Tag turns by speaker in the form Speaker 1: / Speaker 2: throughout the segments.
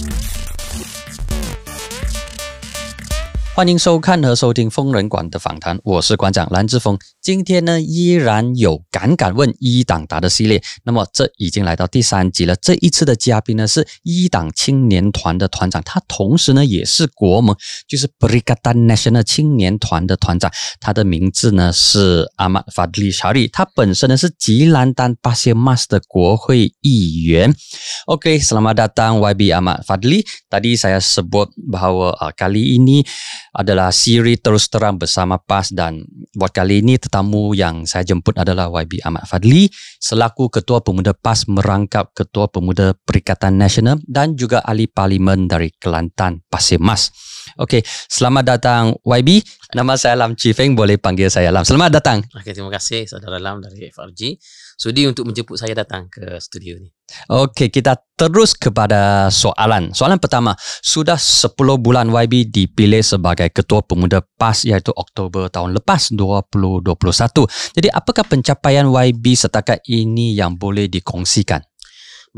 Speaker 1: Thank you. 欢迎收看和收听疯人馆的访谈，我是馆长蓝志峰。今天呢，依然有敢敢问一党答的系列。那么，这已经来到第三集了。这一次的嘉宾呢，是一党青年团的团长，他同时呢也是国盟，就是 Perikatan National 青年团的团长。他的名字呢是 Ahmad Fadli Shari，他本身呢是吉兰丹巴西马斯的国会议员。OK，selamat datang YB Ahmad Fadli. Tadi saya sebut bahawa uh, kali ini adalah siri terus terang bersama PAS dan buat kali ini tetamu yang saya jemput adalah YB Ahmad Fadli selaku Ketua Pemuda PAS merangkap Ketua Pemuda Perikatan Nasional dan juga ahli parlimen dari Kelantan Pasir Mas. Okey, selamat datang YB. Nama saya Lam Chifeng, boleh panggil saya Lam. Selamat datang.
Speaker 2: Okey, terima kasih saudara Lam dari FRG sudi untuk menjemput saya datang ke studio ni.
Speaker 1: Okey, kita terus kepada soalan. Soalan pertama, sudah 10 bulan YB dipilih sebagai Ketua Pemuda PAS iaitu Oktober tahun lepas 2021. Jadi apakah pencapaian YB setakat ini yang boleh dikongsikan?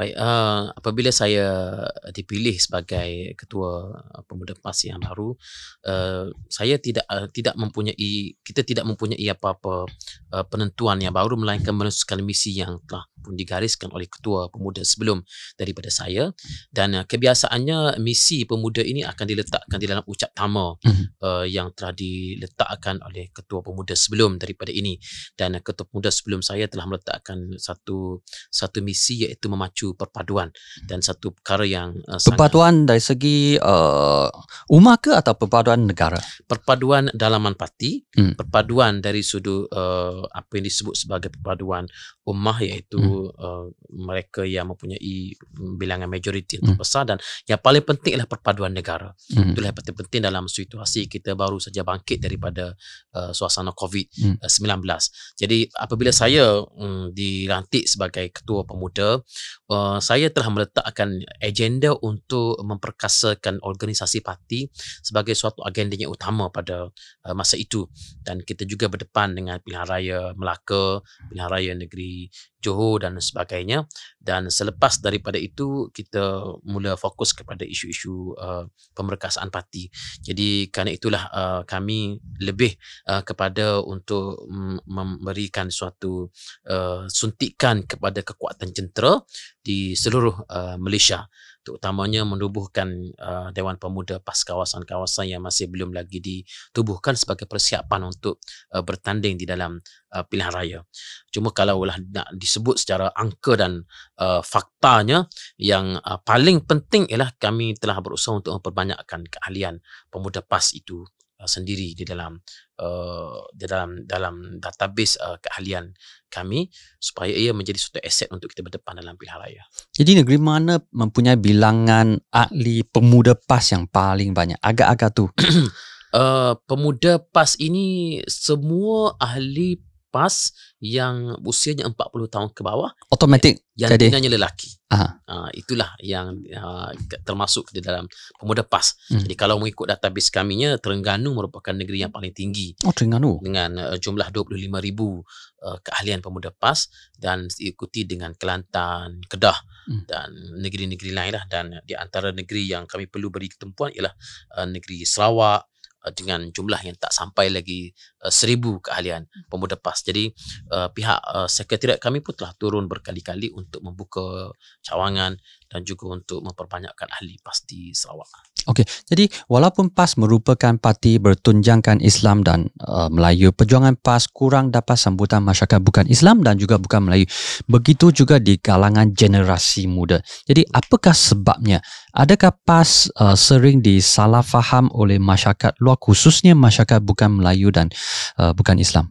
Speaker 2: Baik, uh, apabila saya dipilih sebagai ketua pemuda PAS yang baru, uh, saya tidak uh, tidak mempunyai kita tidak mempunyai apa-apa uh, penentuan yang baru melainkan meneruskan misi yang telah pun digariskan oleh ketua pemuda sebelum daripada saya. Dan uh, kebiasaannya misi pemuda ini akan diletakkan di dalam ucap tama uh, yang telah diletakkan oleh ketua pemuda sebelum daripada ini. Dan uh, ketua pemuda sebelum saya telah meletakkan satu satu misi iaitu memacu perpaduan dan satu perkara yang
Speaker 1: uh, perpaduan sangat, dari segi uh, umat ke atau perpaduan negara
Speaker 2: perpaduan dalaman parti hmm. perpaduan dari sudut uh, apa yang disebut sebagai perpaduan ummah iaitu hmm. uh, mereka yang mempunyai bilangan majoriti yang terbesar hmm. dan yang paling penting adalah perpaduan negara hmm. itulah yang penting penting dalam situasi kita baru saja bangkit daripada uh, suasana COVID-19 hmm. jadi apabila saya um, dilantik sebagai ketua pemuda Uh, saya telah meletakkan agenda untuk memperkasakan organisasi parti sebagai suatu agenda yang utama pada uh, masa itu dan kita juga berdepan dengan pilihan raya Melaka, pilihan raya negeri Johor dan sebagainya dan selepas daripada itu kita mula fokus kepada isu-isu uh, pemerkasaan parti. Jadi kerana itulah uh, kami lebih uh, kepada untuk memberikan suatu uh, suntikan kepada kekuatan jentera di seluruh uh, Malaysia terutamanya menubuhkan uh, Dewan Pemuda PAS kawasan-kawasan yang masih belum lagi ditubuhkan sebagai persiapan untuk uh, bertanding di dalam uh, pilihan raya. Cuma kalau lah nak disebut secara angka dan uh, faktanya yang uh, paling penting ialah kami telah berusaha untuk memperbanyakkan keahlian pemuda PAS itu uh, sendiri di dalam uh, di dalam dalam database uh, keahlian kami supaya ia menjadi suatu aset untuk kita berdepan dalam pilihan raya.
Speaker 1: Jadi negeri mana mempunyai bilangan ahli pemuda PAS yang paling banyak? Agak-agak tu.
Speaker 2: uh, pemuda PAS ini semua ahli PAS yang usianya 40 tahun ke bawah
Speaker 1: automatik
Speaker 2: yang jadi dinanya lelaki. Aha. Uh, itulah yang uh, termasuk di dalam pemuda PAS. Hmm. Jadi kalau mengikut database kaminya Terengganu merupakan negeri yang paling tinggi.
Speaker 1: Oh Terengganu.
Speaker 2: Dengan uh, jumlah 25000 uh, keahlian pemuda PAS dan diikuti dengan Kelantan, Kedah hmm. dan negeri-negeri lain lah dan di antara negeri yang kami perlu beri ketempuan ialah uh, negeri Sarawak, dengan jumlah yang tak sampai lagi uh, seribu keahlian hmm. pemuda PAS. Jadi uh, pihak uh, sekretariat kami pun telah turun berkali-kali untuk membuka cawangan dan juga untuk memperbanyakkan ahli PAS di Sarawak.
Speaker 1: Okey, jadi walaupun PAS merupakan parti bertunjangkan Islam dan uh, Melayu, perjuangan PAS kurang dapat sambutan masyarakat bukan Islam dan juga bukan Melayu. Begitu juga di kalangan generasi muda. Jadi apakah sebabnya? Adakah PAS uh, sering disalah faham oleh masyarakat luar khususnya masyarakat bukan Melayu dan uh, bukan Islam?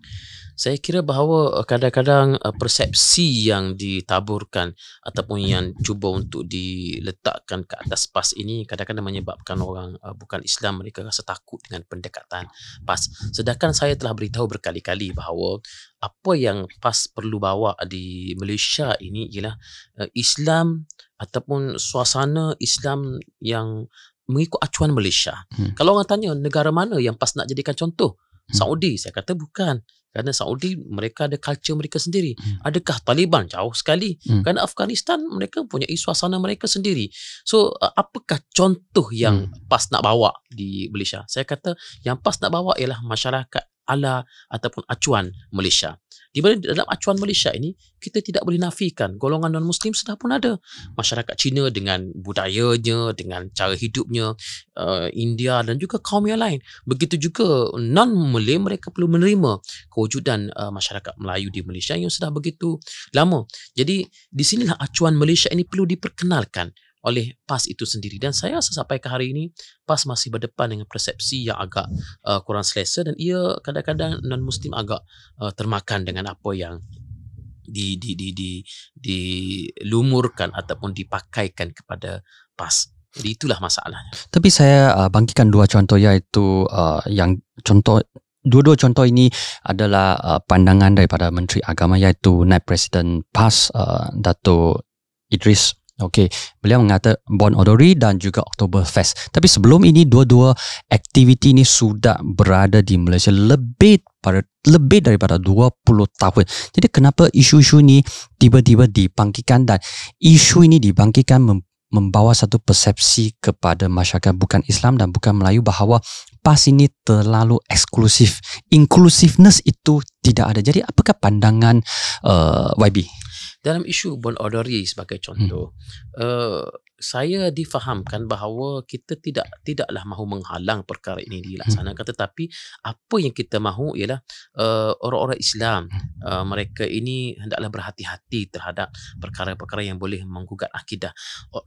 Speaker 2: Saya kira bahawa uh, kadang-kadang uh, persepsi yang ditaburkan ataupun yang cuba untuk diletakkan ke atas PAS ini kadang-kadang menyebabkan orang uh, bukan Islam mereka rasa takut dengan pendekatan PAS. Sedangkan saya telah beritahu berkali-kali bahawa apa yang PAS perlu bawa di Malaysia ini ialah Islam ataupun suasana Islam yang mengikut acuan Malaysia. Hmm. Kalau orang tanya negara mana yang PAS nak jadikan contoh? Hmm. Saudi, saya kata bukan. Kerana Saudi mereka ada culture mereka sendiri.
Speaker 1: Hmm.
Speaker 2: Adakah Taliban jauh sekali?
Speaker 1: Hmm.
Speaker 2: Kerana Afghanistan mereka punya suasana mereka sendiri. So uh, apakah contoh yang
Speaker 1: Hmm.
Speaker 2: pas nak bawa di Malaysia? Saya kata yang pas nak bawa ialah masyarakat ala ataupun acuan Malaysia. Di mana dalam acuan Malaysia ini kita tidak boleh nafikan golongan non-muslim sudah pun ada. Masyarakat Cina dengan budayanya, dengan cara hidupnya, uh, India dan juga kaum yang lain. Begitu juga non-Malay mereka perlu menerima kewujudan uh, masyarakat Melayu di Malaysia yang sudah begitu lama. Jadi di sinilah acuan Malaysia ini perlu diperkenalkan oleh PAS itu sendiri dan saya rasa sampai ke hari ini PAS masih berdepan dengan persepsi yang agak uh, kurang selesa dan ia kadang-kadang non muslim agak uh, termakan dengan apa yang di di di di dilumurkan ataupun dipakaikan kepada PAS. Jadi itulah masalahnya.
Speaker 1: Tapi saya uh, bangkitkan dua contoh iaitu uh, yang contoh dua-dua contoh ini adalah uh, pandangan daripada Menteri Agama iaitu Naib Presiden PAS uh, Dato Idris Okey, beliau mengata Bon Odori dan juga Oktoberfest. Tapi sebelum ini dua-dua aktiviti ini sudah berada di Malaysia lebih pada lebih daripada 20 tahun. Jadi kenapa isu-isu ini tiba-tiba dibangkitkan dan isu ini dibangkitkan mem- membawa satu persepsi kepada masyarakat bukan Islam dan bukan Melayu bahawa PAS ini terlalu eksklusif. Inclusiveness itu tidak ada. Jadi apakah pandangan uh, YB?
Speaker 2: Dalam isu Bon Odori sebagai contoh, hmm. uh, saya difahamkan bahawa kita tidak tidaklah mahu menghalang perkara ini dilaksanakan hmm. tetapi apa yang kita mahu ialah uh, orang-orang Islam uh, mereka ini hendaklah berhati-hati terhadap perkara-perkara yang boleh menggugat akidah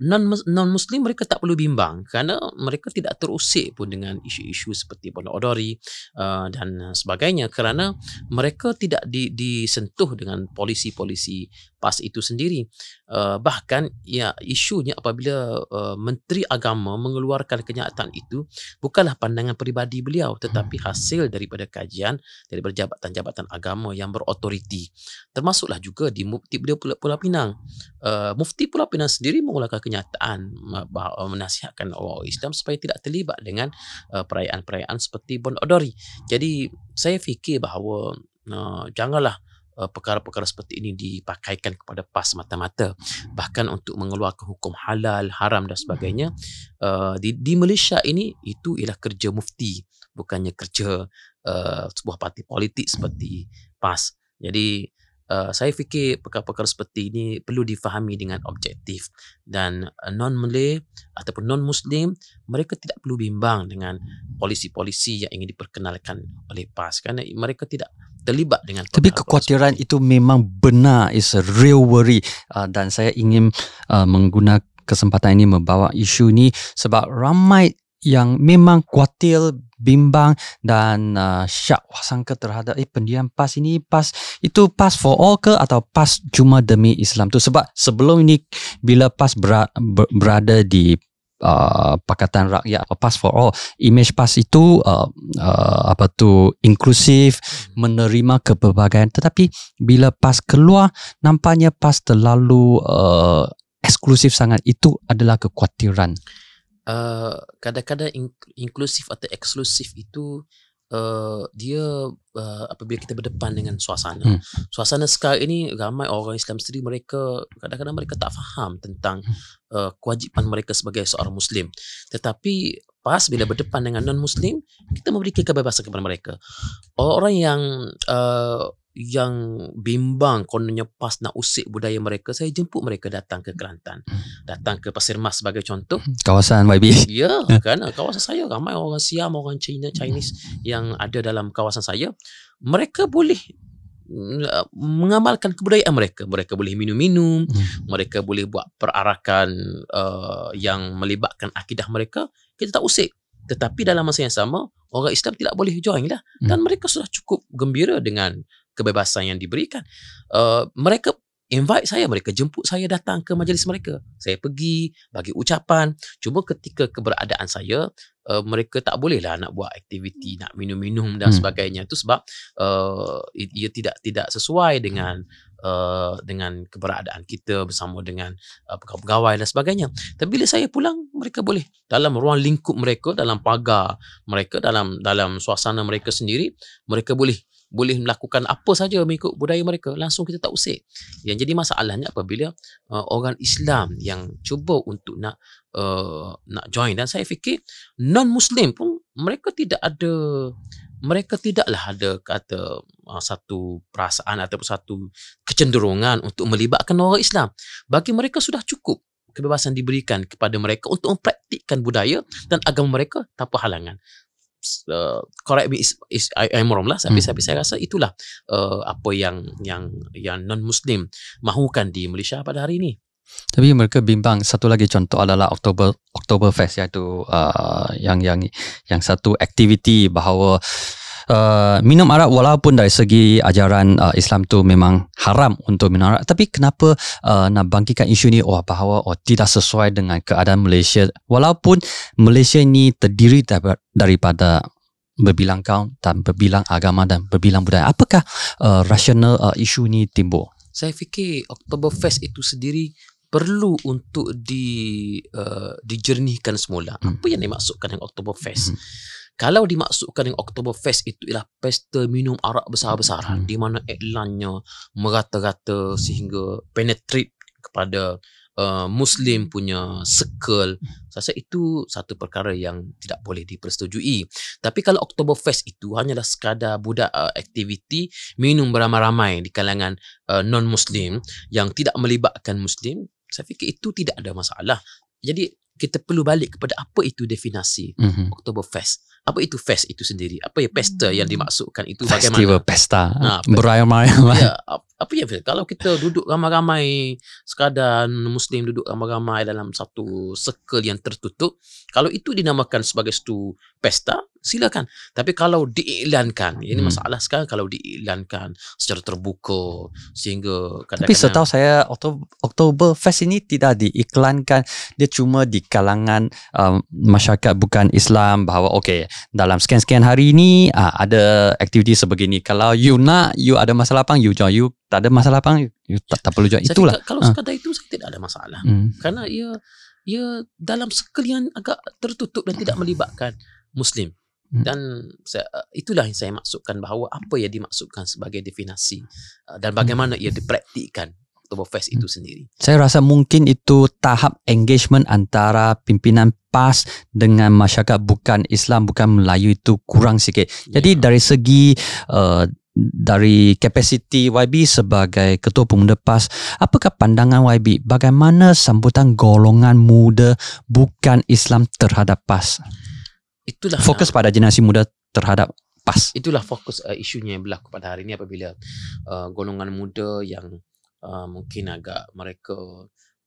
Speaker 2: non non muslim mereka tak perlu bimbang kerana mereka tidak terusik pun dengan isu-isu seperti Bon Odori uh, dan sebagainya kerana mereka tidak di, disentuh dengan polisi-polisi PAS itu sendiri. Uh, bahkan ya isunya apabila uh, menteri agama mengeluarkan kenyataan itu bukanlah pandangan peribadi beliau tetapi hasil daripada kajian daripada jabatan-jabatan agama yang berautoriti. Termasuklah juga di mufti beliau Pulau Pinang. Uh, mufti Pulau Pinang sendiri mengeluarkan kenyataan uh, menasihatkan orang Islam supaya tidak terlibat dengan uh, perayaan-perayaan seperti Bon Odori. Jadi saya fikir bahawa uh, janganlah uh, perkara-perkara seperti ini dipakaikan kepada PAS mata-mata bahkan untuk mengeluarkan hukum halal haram dan sebagainya uh, di, di Malaysia ini itu ialah kerja mufti bukannya kerja uh, sebuah parti politik seperti PAS. Jadi Uh, saya fikir perkara-perkara seperti ini perlu difahami dengan objektif. Dan uh, non-Malay ataupun non-Muslim mereka tidak perlu bimbang dengan polisi-polisi yang ingin diperkenalkan oleh PAS. Kerana mereka tidak terlibat dengan
Speaker 1: tapi kekhawatiran itu memang benar is a real worry. Uh, dan saya ingin uh, menggunakan kesempatan ini membawa isu ini sebab ramai yang memang kuatir bimbang dan uh, syak sangka terhadap eh pendiam PAS ini PAS itu PAS for all ke atau PAS cuma demi Islam tu? Sebab sebelum ini bila PAS ber, ber, berada di uh, Pakatan Rakyat atau PAS for all. Image PAS itu uh, uh, apa tu inklusif menerima kepelbagaian. Tetapi bila PAS keluar nampaknya PAS terlalu uh, eksklusif sangat. Itu adalah kekhawatiran.
Speaker 2: Uh, kadang-kadang in- inklusif atau eksklusif itu uh, dia uh, apabila kita berdepan dengan suasana. Hmm. Suasana sekarang ini ramai orang Islam sendiri mereka kadang-kadang mereka tak faham tentang uh, kewajipan mereka sebagai seorang muslim. Tetapi pas bila berdepan dengan non-muslim, kita memberikan kebebasan kepada mereka. Orang yang uh, yang bimbang kononnya pas nak usik budaya mereka saya jemput mereka datang ke Kelantan. Datang ke Pasir Mas sebagai contoh.
Speaker 1: Kawasan YB
Speaker 2: ya kan? Kawasan saya ramai orang Siam orang China Chinese yang ada dalam kawasan saya. Mereka boleh mengamalkan kebudayaan mereka mereka boleh minum-minum hmm. mereka boleh buat perarakan uh, yang melibatkan akidah mereka kita tak usik tetapi dalam masa yang sama orang Islam tidak boleh join lah dan hmm. mereka sudah cukup gembira dengan kebebasan yang diberikan. Uh, mereka invite saya, mereka jemput saya datang ke majlis mereka. Saya pergi, bagi ucapan. Cuma ketika keberadaan saya, uh, mereka tak bolehlah nak buat aktiviti, nak minum-minum dan hmm. sebagainya. Itu sebab uh, ia tidak tidak sesuai dengan uh, dengan keberadaan kita bersama dengan uh, pegawai dan sebagainya. Tapi bila saya pulang, mereka boleh dalam ruang lingkup mereka, dalam pagar mereka, dalam dalam suasana mereka sendiri, mereka boleh boleh melakukan apa saja mengikut budaya mereka langsung kita tak usik yang jadi masalahnya apabila uh, orang Islam yang cuba untuk nak uh, nak join. Dan saya fikir non muslim pun mereka tidak ada mereka tidaklah ada kata uh, satu perasaan ataupun satu kecenderungan untuk melibatkan orang Islam. Bagi mereka sudah cukup kebebasan diberikan kepada mereka untuk mempraktikkan budaya dan agama mereka tanpa halangan uh, correct me is, is I, I'm wrong lah tapi, hmm. tapi saya rasa itulah uh, apa yang yang yang non muslim mahukan di Malaysia pada hari ini
Speaker 1: tapi mereka bimbang satu lagi contoh adalah Oktober Oktoberfest iaitu uh, yang yang yang satu aktiviti bahawa uh, minum arak walaupun dari segi ajaran uh, Islam tu memang haram untuk minum arak. Tapi kenapa uh, nak bangkitkan isu ni? Oh bahawa oh tidak sesuai dengan keadaan Malaysia. Walaupun Malaysia ni terdiri daripada berbilang kaum dan berbilang agama dan berbilang budaya. Apakah uh, rasional uh, isu ni timbul?
Speaker 2: Saya fikir Oktoberfest itu sendiri perlu untuk di uh, dijernihkan semula. Hmm. apa yang dimaksudkan dengan Oktoberfest? Hmm kalau dimaksudkan yang Oktoberfest itu ialah pesta minum arak besar-besaran hmm. di mana iklannya merata-rata sehingga penetrate kepada uh, Muslim punya circle saya rasa itu satu perkara yang tidak boleh dipersetujui tapi kalau Oktoberfest itu hanyalah sekadar budak uh, aktiviti minum beramai-ramai di kalangan uh, non-Muslim yang tidak melibatkan Muslim saya fikir itu tidak ada masalah jadi kita perlu balik kepada apa itu definasi mm-hmm. Oktoberfest apa itu fest itu sendiri? Apa ya pesta yang hmm. dimaksudkan itu
Speaker 1: Festival
Speaker 2: bagaimana?
Speaker 1: pesta. Ha, beramai-ramai
Speaker 2: ya, apa ya kalau kita duduk ramai-ramai sekadar muslim duduk ramai-ramai dalam satu circle yang tertutup kalau itu dinamakan sebagai satu pesta silakan. Tapi kalau diiklankan ini hmm. masalah sekarang kalau diiklankan secara terbuka sehingga
Speaker 1: kadang-kadang tapi setahu saya Oktober, Oktober Fest ini tidak diiklankan. Dia cuma di kalangan um, masyarakat bukan Islam bahawa okey dalam sekian-sekian hari ini uh, ada aktiviti sebegini kalau you nak you ada masalah apa you join you tak ada masalah apa you tak, tak perlu join itulah
Speaker 2: kalau uh. sekadar itu saya tidak ada masalah hmm. kerana ia ia dalam sekali yang agak tertutup dan tidak melibatkan muslim hmm. dan saya, itulah yang saya maksudkan bahawa apa yang dimaksudkan sebagai definisi uh, dan bagaimana ia dipraktikkan Oktoberfest itu hmm. sendiri.
Speaker 1: Saya rasa mungkin itu tahap engagement antara pimpinan PAS dengan masyarakat bukan Islam bukan Melayu itu kurang sikit. Jadi yeah. dari segi uh, dari kapasiti YB sebagai ketua pemuda PAS, apakah pandangan YB bagaimana sambutan golongan muda bukan Islam terhadap PAS? Itulah fokus pada generasi muda terhadap PAS.
Speaker 2: Itulah fokus uh, isunya yang berlaku pada hari ini apabila uh, golongan muda yang uh, mungkin agak mereka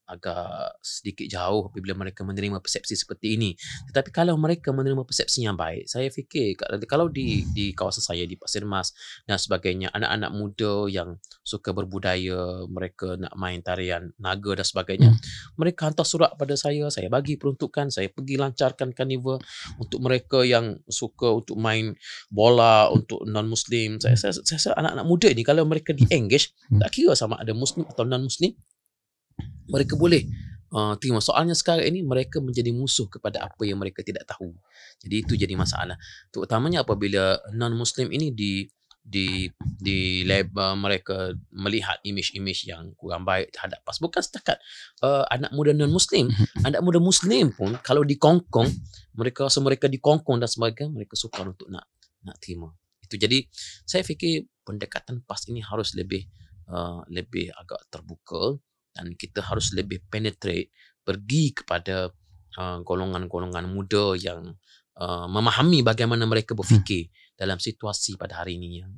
Speaker 2: agak sedikit jauh apabila mereka menerima persepsi seperti ini. Tetapi kalau mereka menerima persepsi yang baik, saya fikir kalau di di kawasan saya di Pasir Mas dan sebagainya, anak-anak muda yang suka berbudaya, mereka nak main tarian naga dan sebagainya, hmm. mereka hantar surat pada saya, saya bagi peruntukan, saya pergi lancarkan carnival untuk mereka yang suka untuk main bola untuk non-muslim. Saya saya, saya, saya anak-anak muda ini kalau mereka di-engage, hmm. tak kira sama ada muslim atau non-muslim, mereka boleh. Uh, terima soalnya sekarang ini mereka menjadi musuh kepada apa yang mereka tidak tahu. Jadi itu jadi masalah. Terutamanya apabila non muslim ini di di di lab uh, mereka melihat image-image yang kurang baik terhadap PAS. Bukan setakat uh, anak muda non muslim anak muda muslim pun kalau dikongkong mereka rasa mereka dikongkong dan sebagainya mereka sukar untuk nak nak terima. Itu jadi saya fikir pendekatan PAS ini harus lebih uh, lebih agak terbuka dan kita harus lebih penetrate pergi kepada uh, golongan-golongan muda yang uh, memahami bagaimana mereka berfikir hmm. dalam situasi pada hari ini yang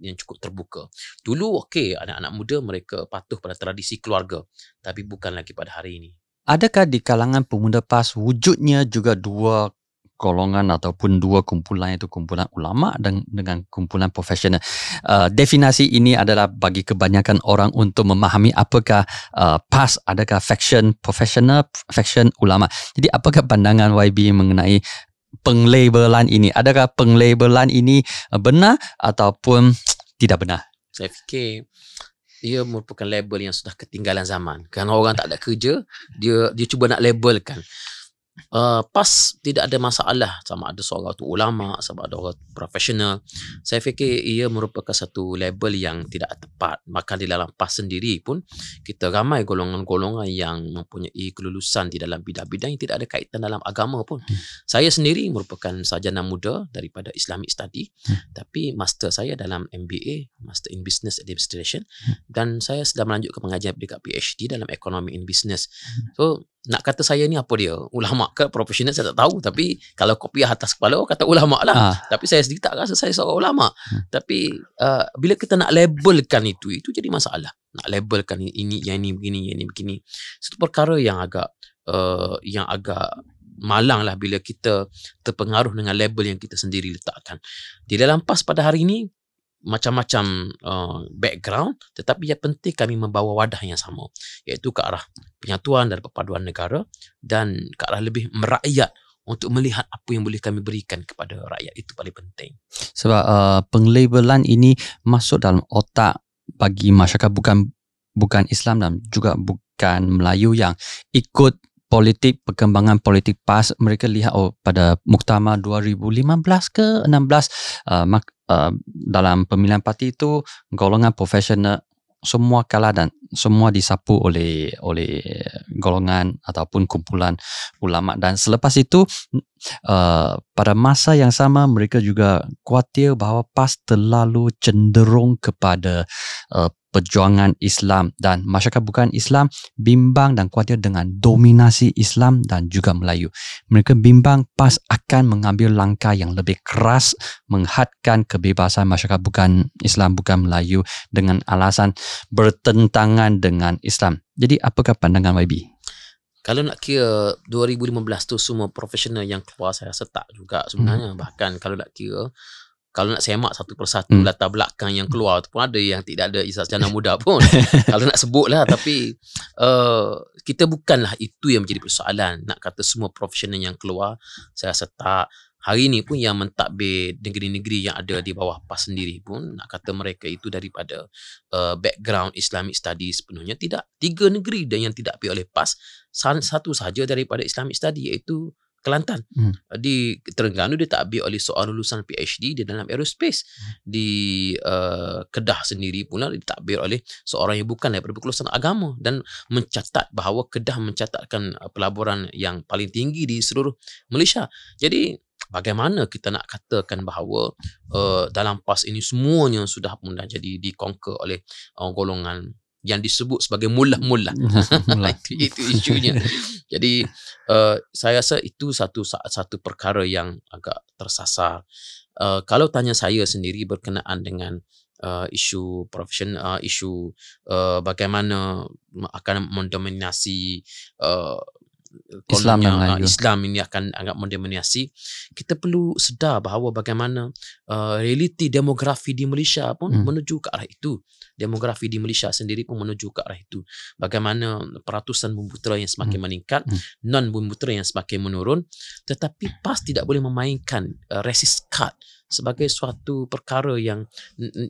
Speaker 2: yang cukup terbuka. Dulu okey anak-anak muda mereka patuh pada tradisi keluarga tapi bukan lagi pada hari ini.
Speaker 1: Adakah di kalangan pemuda PAS wujudnya juga dua golongan ataupun dua kumpulan itu kumpulan ulama dan dengan kumpulan profesional. Uh, definisi ini adalah bagi kebanyakan orang untuk memahami apakah uh, PAS adakah faction profesional faction ulama. Jadi apakah pandangan YB mengenai penglabelan ini? Adakah penglabelan ini uh, benar ataupun tidak benar?
Speaker 2: Saya fikir ia merupakan label yang sudah ketinggalan zaman. Kerana orang tak ada kerja, dia dia cuba nak labelkan uh, PAS tidak ada masalah sama ada seorang tu ulama sama ada orang profesional saya fikir ia merupakan satu label yang tidak tepat maka di dalam PAS sendiri pun kita ramai golongan-golongan yang mempunyai kelulusan di dalam bidang-bidang yang tidak ada kaitan dalam agama pun hmm. saya sendiri merupakan sarjana muda daripada Islamic Study hmm. tapi master saya dalam MBA Master in Business Administration hmm. dan saya sedang melanjutkan pengajian dekat PhD dalam Economy in Business hmm. so nak kata saya ni apa dia? Ulama ke profesional saya tak tahu. Tapi kalau kopiah atas kepala orang kata ulama lah. Ha. tapi saya sendiri tak rasa saya seorang ulama. Hmm. tapi uh, bila kita nak labelkan itu itu jadi masalah. Nak labelkan ini yang ini begini yang ini begini. Satu perkara yang agak uh, yang agak malang lah bila kita terpengaruh dengan label yang kita sendiri letakkan. Di dalam PAS pada hari ini macam-macam uh, background tetapi yang penting kami membawa wadah yang sama iaitu ke arah penyatuan dan perpaduan negara dan ke arah lebih merakyat untuk melihat apa yang boleh kami berikan kepada rakyat. Itu paling penting.
Speaker 1: Sebab uh, penglabelan ini masuk dalam otak bagi masyarakat bukan bukan Islam dan juga bukan Melayu yang ikut politik perkembangan politik PAS mereka lihat oh pada muktamar 2015 ke 16 uh, mak, uh, dalam pemilihan parti itu golongan profesional semua kalah dan semua disapu oleh oleh golongan ataupun kumpulan ulama. Dan selepas itu uh, pada masa yang sama mereka juga khawatir bahawa PAS terlalu cenderung kepada uh, perjuangan Islam dan masyarakat bukan Islam bimbang dan khawatir dengan dominasi Islam dan juga Melayu. Mereka bimbang PAS akan mengambil langkah yang lebih keras menghadkan kebebasan masyarakat bukan Islam bukan Melayu dengan alasan bertentangan dengan Islam. Jadi apakah pandangan YB?
Speaker 2: Kalau nak kira 2015 tu semua profesional yang keluar saya rasa tak juga sebenarnya. Hmm. Bahkan kalau nak kira kalau nak semak satu persatu hmm. latar belakang yang keluar tu pun ada yang tidak ada isas jana muda pun. Kalau nak sebut lah tapi uh, kita bukanlah itu yang menjadi persoalan. Nak kata semua profesional yang keluar saya rasa tak. Hari ini pun yang mentadbir negeri-negeri yang ada di bawah PAS sendiri pun nak kata mereka itu daripada uh, background Islamic studies sepenuhnya tidak tiga negeri dan yang tidak pergi oleh PAS satu saja daripada Islamic study iaitu Kelantan. Hmm. Di Terengganu dia tak ambil oleh seorang lulusan PhD di dalam aerospace. Hmm. Di uh, Kedah sendiri pula dia tak ambil oleh seorang yang bukan daripada kelulusan agama dan mencatat bahawa Kedah mencatatkan uh, pelaburan yang paling tinggi di seluruh Malaysia. Jadi bagaimana kita nak katakan bahawa uh, dalam PAS ini semuanya sudah pun dah jadi dikonquer oleh uh, golongan yang disebut sebagai mullah-mullah. itu, itu isunya. Jadi uh, saya rasa itu satu satu perkara yang agak tersasar. Uh, kalau tanya saya sendiri berkenaan dengan uh, isu profesional, uh, isu uh, bagaimana akan mendominasi uh,
Speaker 1: Islam yang uh,
Speaker 2: Islam ini akan agak mendominasi kita perlu sedar bahawa bagaimana uh, realiti demografi di Malaysia pun hmm. menuju ke arah itu demografi di Malaysia sendiri pun menuju ke arah itu bagaimana peratusan bumbutera yang semakin hmm. meningkat hmm. non bumbutera yang semakin menurun tetapi PAS tidak boleh memainkan uh, resist card sebagai suatu perkara yang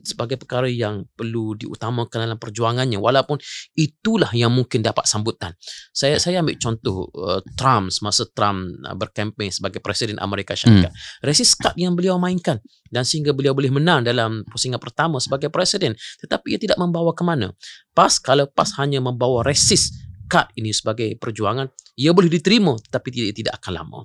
Speaker 2: sebagai perkara yang perlu diutamakan dalam perjuangannya walaupun itulah yang mungkin dapat sambutan. Saya saya ambil contoh uh, Trump semasa Trump uh, berkempen sebagai presiden Amerika Syarikat. Hmm. Resist card yang beliau mainkan dan sehingga beliau boleh menang dalam pusingan pertama sebagai presiden tetapi ia tidak membawa ke mana. Pas kalau pas hanya membawa resist card ini sebagai perjuangan ia boleh diterima tapi tidak tidak akan lama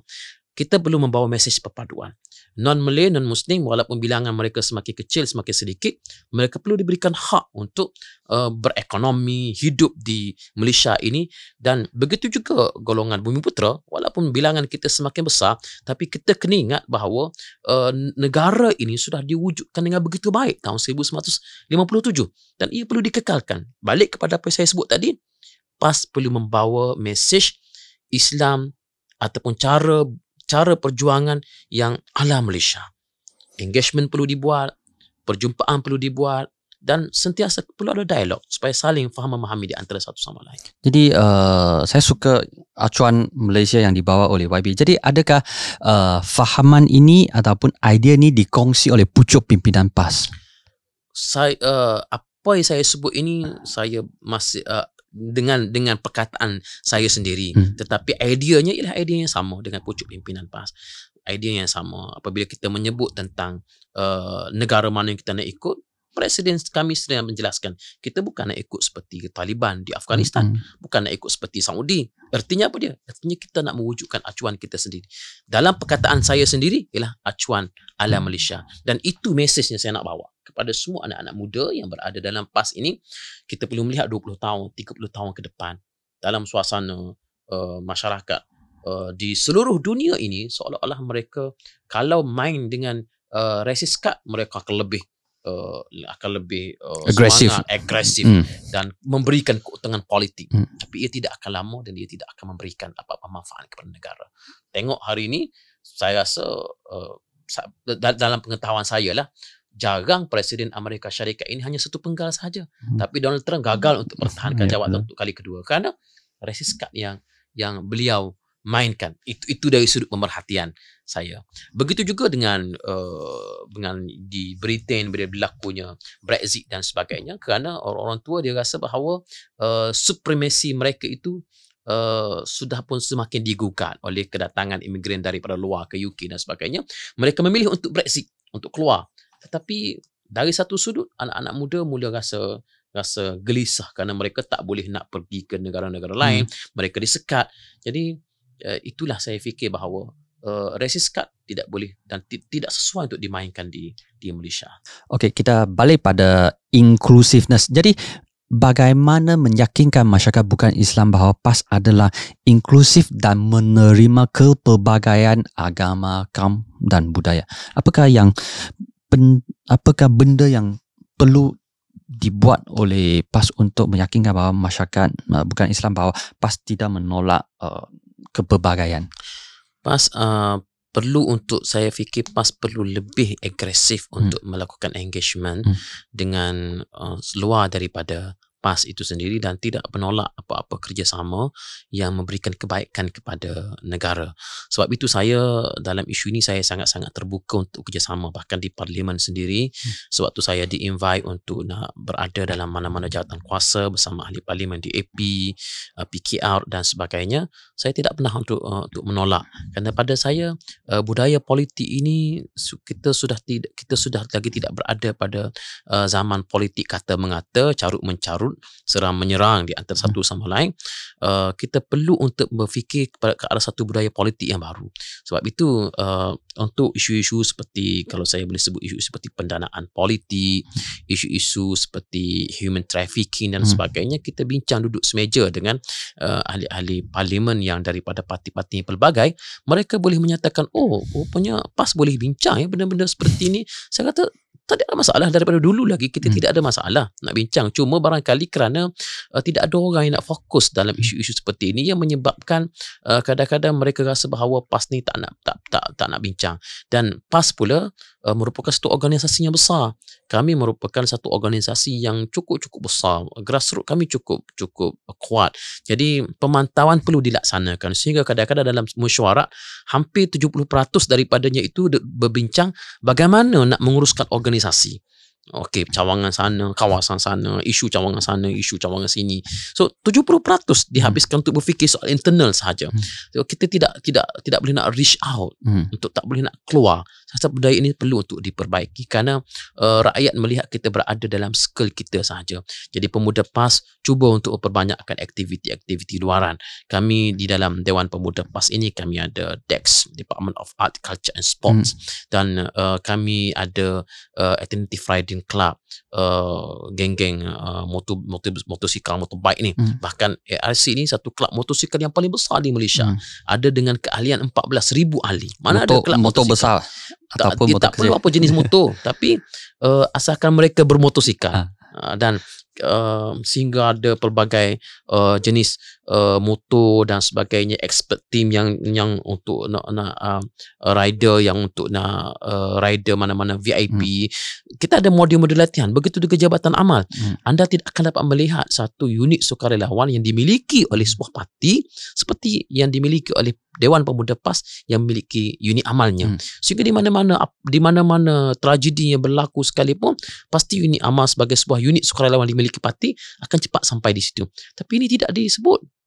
Speaker 2: kita perlu membawa mesej perpaduan. Non-Malay, non-Muslim, walaupun bilangan mereka semakin kecil, semakin sedikit, mereka perlu diberikan hak untuk uh, berekonomi, hidup di Malaysia ini dan begitu juga golongan Bumi Putra, walaupun bilangan kita semakin besar, tapi kita kena ingat bahawa uh, negara ini sudah diwujudkan dengan begitu baik tahun 1957 dan ia perlu dikekalkan. Balik kepada apa yang saya sebut tadi, PAS perlu membawa mesej Islam ataupun cara cara perjuangan yang ala Malaysia. Engagement perlu dibuat, perjumpaan perlu dibuat dan sentiasa perlu ada dialog supaya saling faham memahami di antara satu sama lain.
Speaker 1: Jadi uh, saya suka acuan Malaysia yang dibawa oleh YB. Jadi adakah uh, fahaman ini ataupun idea ini dikongsi oleh pucuk pimpinan PAS?
Speaker 2: Saya uh, apa yang saya sebut ini saya masih uh, dengan dengan perkataan saya sendiri. Hmm. tetapi ideanya ialah idea yang sama dengan pucuk pimpinan PAS. Idea yang sama apabila kita menyebut tentang uh, negara mana yang kita nak ikut Presiden kami sering menjelaskan kita bukan nak ikut seperti Taliban di Afghanistan. Mm-hmm. bukan nak ikut seperti Saudi. Artinya apa dia? Artinya kita nak mewujudkan acuan kita sendiri. Dalam perkataan saya sendiri ialah acuan ala mm. Malaysia. Dan itu mesej yang saya nak bawa kepada semua anak-anak muda yang berada dalam PAS ini kita perlu melihat 20 tahun 30 tahun ke depan dalam suasana uh, masyarakat uh, di seluruh dunia ini seolah-olah mereka kalau main dengan uh, resist card mereka akan lebih uh, akan lebih uh,
Speaker 1: agresif
Speaker 2: agresif mm. dan memberikan keuntungan politik mm. tapi ia tidak akan lama dan dia tidak akan memberikan apa-apa manfaat kepada negara tengok hari ini saya rasa uh, dalam pengetahuan saya lah jarang presiden Amerika Syarikat ini hanya satu penggal saja mm. tapi Donald Trump gagal untuk mempertahankan yeah, jawatan untuk kali kedua kerana resist card yang yang beliau mainkan. Itu itu dari sudut pemerhatian saya. Begitu juga dengan uh, dengan di Britain bila berlakunya Brexit dan sebagainya kerana orang-orang tua dia rasa bahawa uh, supremasi mereka itu uh, sudah pun semakin digugat oleh kedatangan imigran daripada luar ke UK dan sebagainya. Mereka memilih untuk Brexit untuk keluar tetapi dari satu sudut anak-anak muda mula rasa rasa gelisah kerana mereka tak boleh nak pergi ke negara-negara lain hmm. mereka disekat jadi uh, itulah saya fikir bahawa uh, resist card tidak boleh dan t- tidak sesuai untuk dimainkan di di Malaysia.
Speaker 1: Okey, kita balik pada inclusiveness. Jadi bagaimana meyakinkan masyarakat bukan Islam bahawa PAS adalah inklusif dan menerima kepelbagaian agama, kaum dan budaya? Apakah yang pen, apakah benda yang perlu dibuat oleh PAS untuk meyakinkan bahawa masyarakat uh, bukan Islam bahawa PAS tidak menolak uh, kepelbagaian.
Speaker 2: PAS uh, perlu untuk saya fikir PAS perlu lebih agresif hmm. untuk melakukan engagement hmm. dengan uh, luar daripada PAS itu sendiri dan tidak menolak apa-apa kerjasama yang memberikan kebaikan kepada negara. Sebab itu saya dalam isu ini saya sangat-sangat terbuka untuk kerjasama bahkan di parlimen sendiri hmm. sebab tu saya di-invite untuk nak berada dalam mana-mana jawatan kuasa bersama ahli parlimen di AP, uh, PKR dan sebagainya. Saya tidak pernah untuk uh, untuk menolak kerana pada saya uh, budaya politik ini kita sudah tidak kita sudah lagi tidak berada pada uh, zaman politik kata mengata, carut mencarut turut serang menyerang di antara satu sama lain uh, kita perlu untuk berfikir kepada ke arah satu budaya politik yang baru sebab itu uh, untuk isu-isu seperti kalau saya boleh sebut isu seperti pendanaan politik isu-isu seperti human trafficking dan hmm. sebagainya kita bincang duduk semeja dengan uh, ahli-ahli parlimen yang daripada parti-parti pelbagai mereka boleh menyatakan oh rupanya PAS boleh bincang ya benda-benda seperti ini saya kata tak ada masalah daripada dulu lagi kita hmm. tidak ada masalah nak bincang. Cuma barangkali kerana uh, tidak ada orang yang nak fokus dalam hmm. isu-isu seperti ini yang menyebabkan uh, kadang-kadang mereka rasa bahawa PAS ni tak nak tak tak tak nak bincang. Dan PAS pula uh, merupakan satu organisasi yang besar. Kami merupakan satu organisasi yang cukup-cukup besar. Grassroots kami cukup cukup kuat. Jadi pemantauan perlu dilaksanakan. Sehingga kadang-kadang dalam mesyuarat hampir 70% daripadanya itu berbincang bagaimana nak menguruskan organisasi organisasi. Okey, cawangan sana, kawasan sana, isu cawangan sana, isu cawangan sini. So 70% dihabiskan hmm. untuk berfikir soal internal sahaja. Hmm. So kita tidak tidak tidak boleh nak reach out hmm. untuk tak boleh nak keluar. Saya budaya ini perlu untuk diperbaiki kerana uh, rakyat melihat kita berada dalam skill kita sahaja. Jadi pemuda PAS cuba untuk perbanyakkan aktiviti-aktiviti luaran. Kami di dalam Dewan Pemuda PAS ini kami ada DEX, Department of Art, Culture and Sports hmm. dan uh, kami ada uh, Alternative Riding Club, uh, geng-geng uh, motor, motor, motosikal, motorbike ni. Hmm. Bahkan ARC ni satu kelab motosikal yang paling besar di Malaysia. Hmm. Ada dengan keahlian 14,000 ahli.
Speaker 1: Mana motor, ada kelab motor besar?
Speaker 2: Ataupun tak, motor tak perlu apa jenis motor. tapi uh, asalkan mereka bermotosikal. Ha. Uh, dan uh, sehingga ada pelbagai uh, jenis uh, motor dan sebagainya expert team yang yang untuk nak nak uh, rider yang untuk nak uh, rider mana-mana VIP hmm. kita ada modul-modul latihan begitu juga jabatan amal hmm. anda tidak akan dapat melihat satu unit sukarelawan yang dimiliki oleh sebuah parti seperti yang dimiliki oleh Dewan Pemuda PAS yang memiliki unit amalnya. Hmm. Sehingga di mana-mana di mana-mana tragedi yang berlaku sekalipun pasti unit amal sebagai sebuah unit sukarelawan dimiliki parti akan cepat sampai di situ. Tapi ini tidak disebut.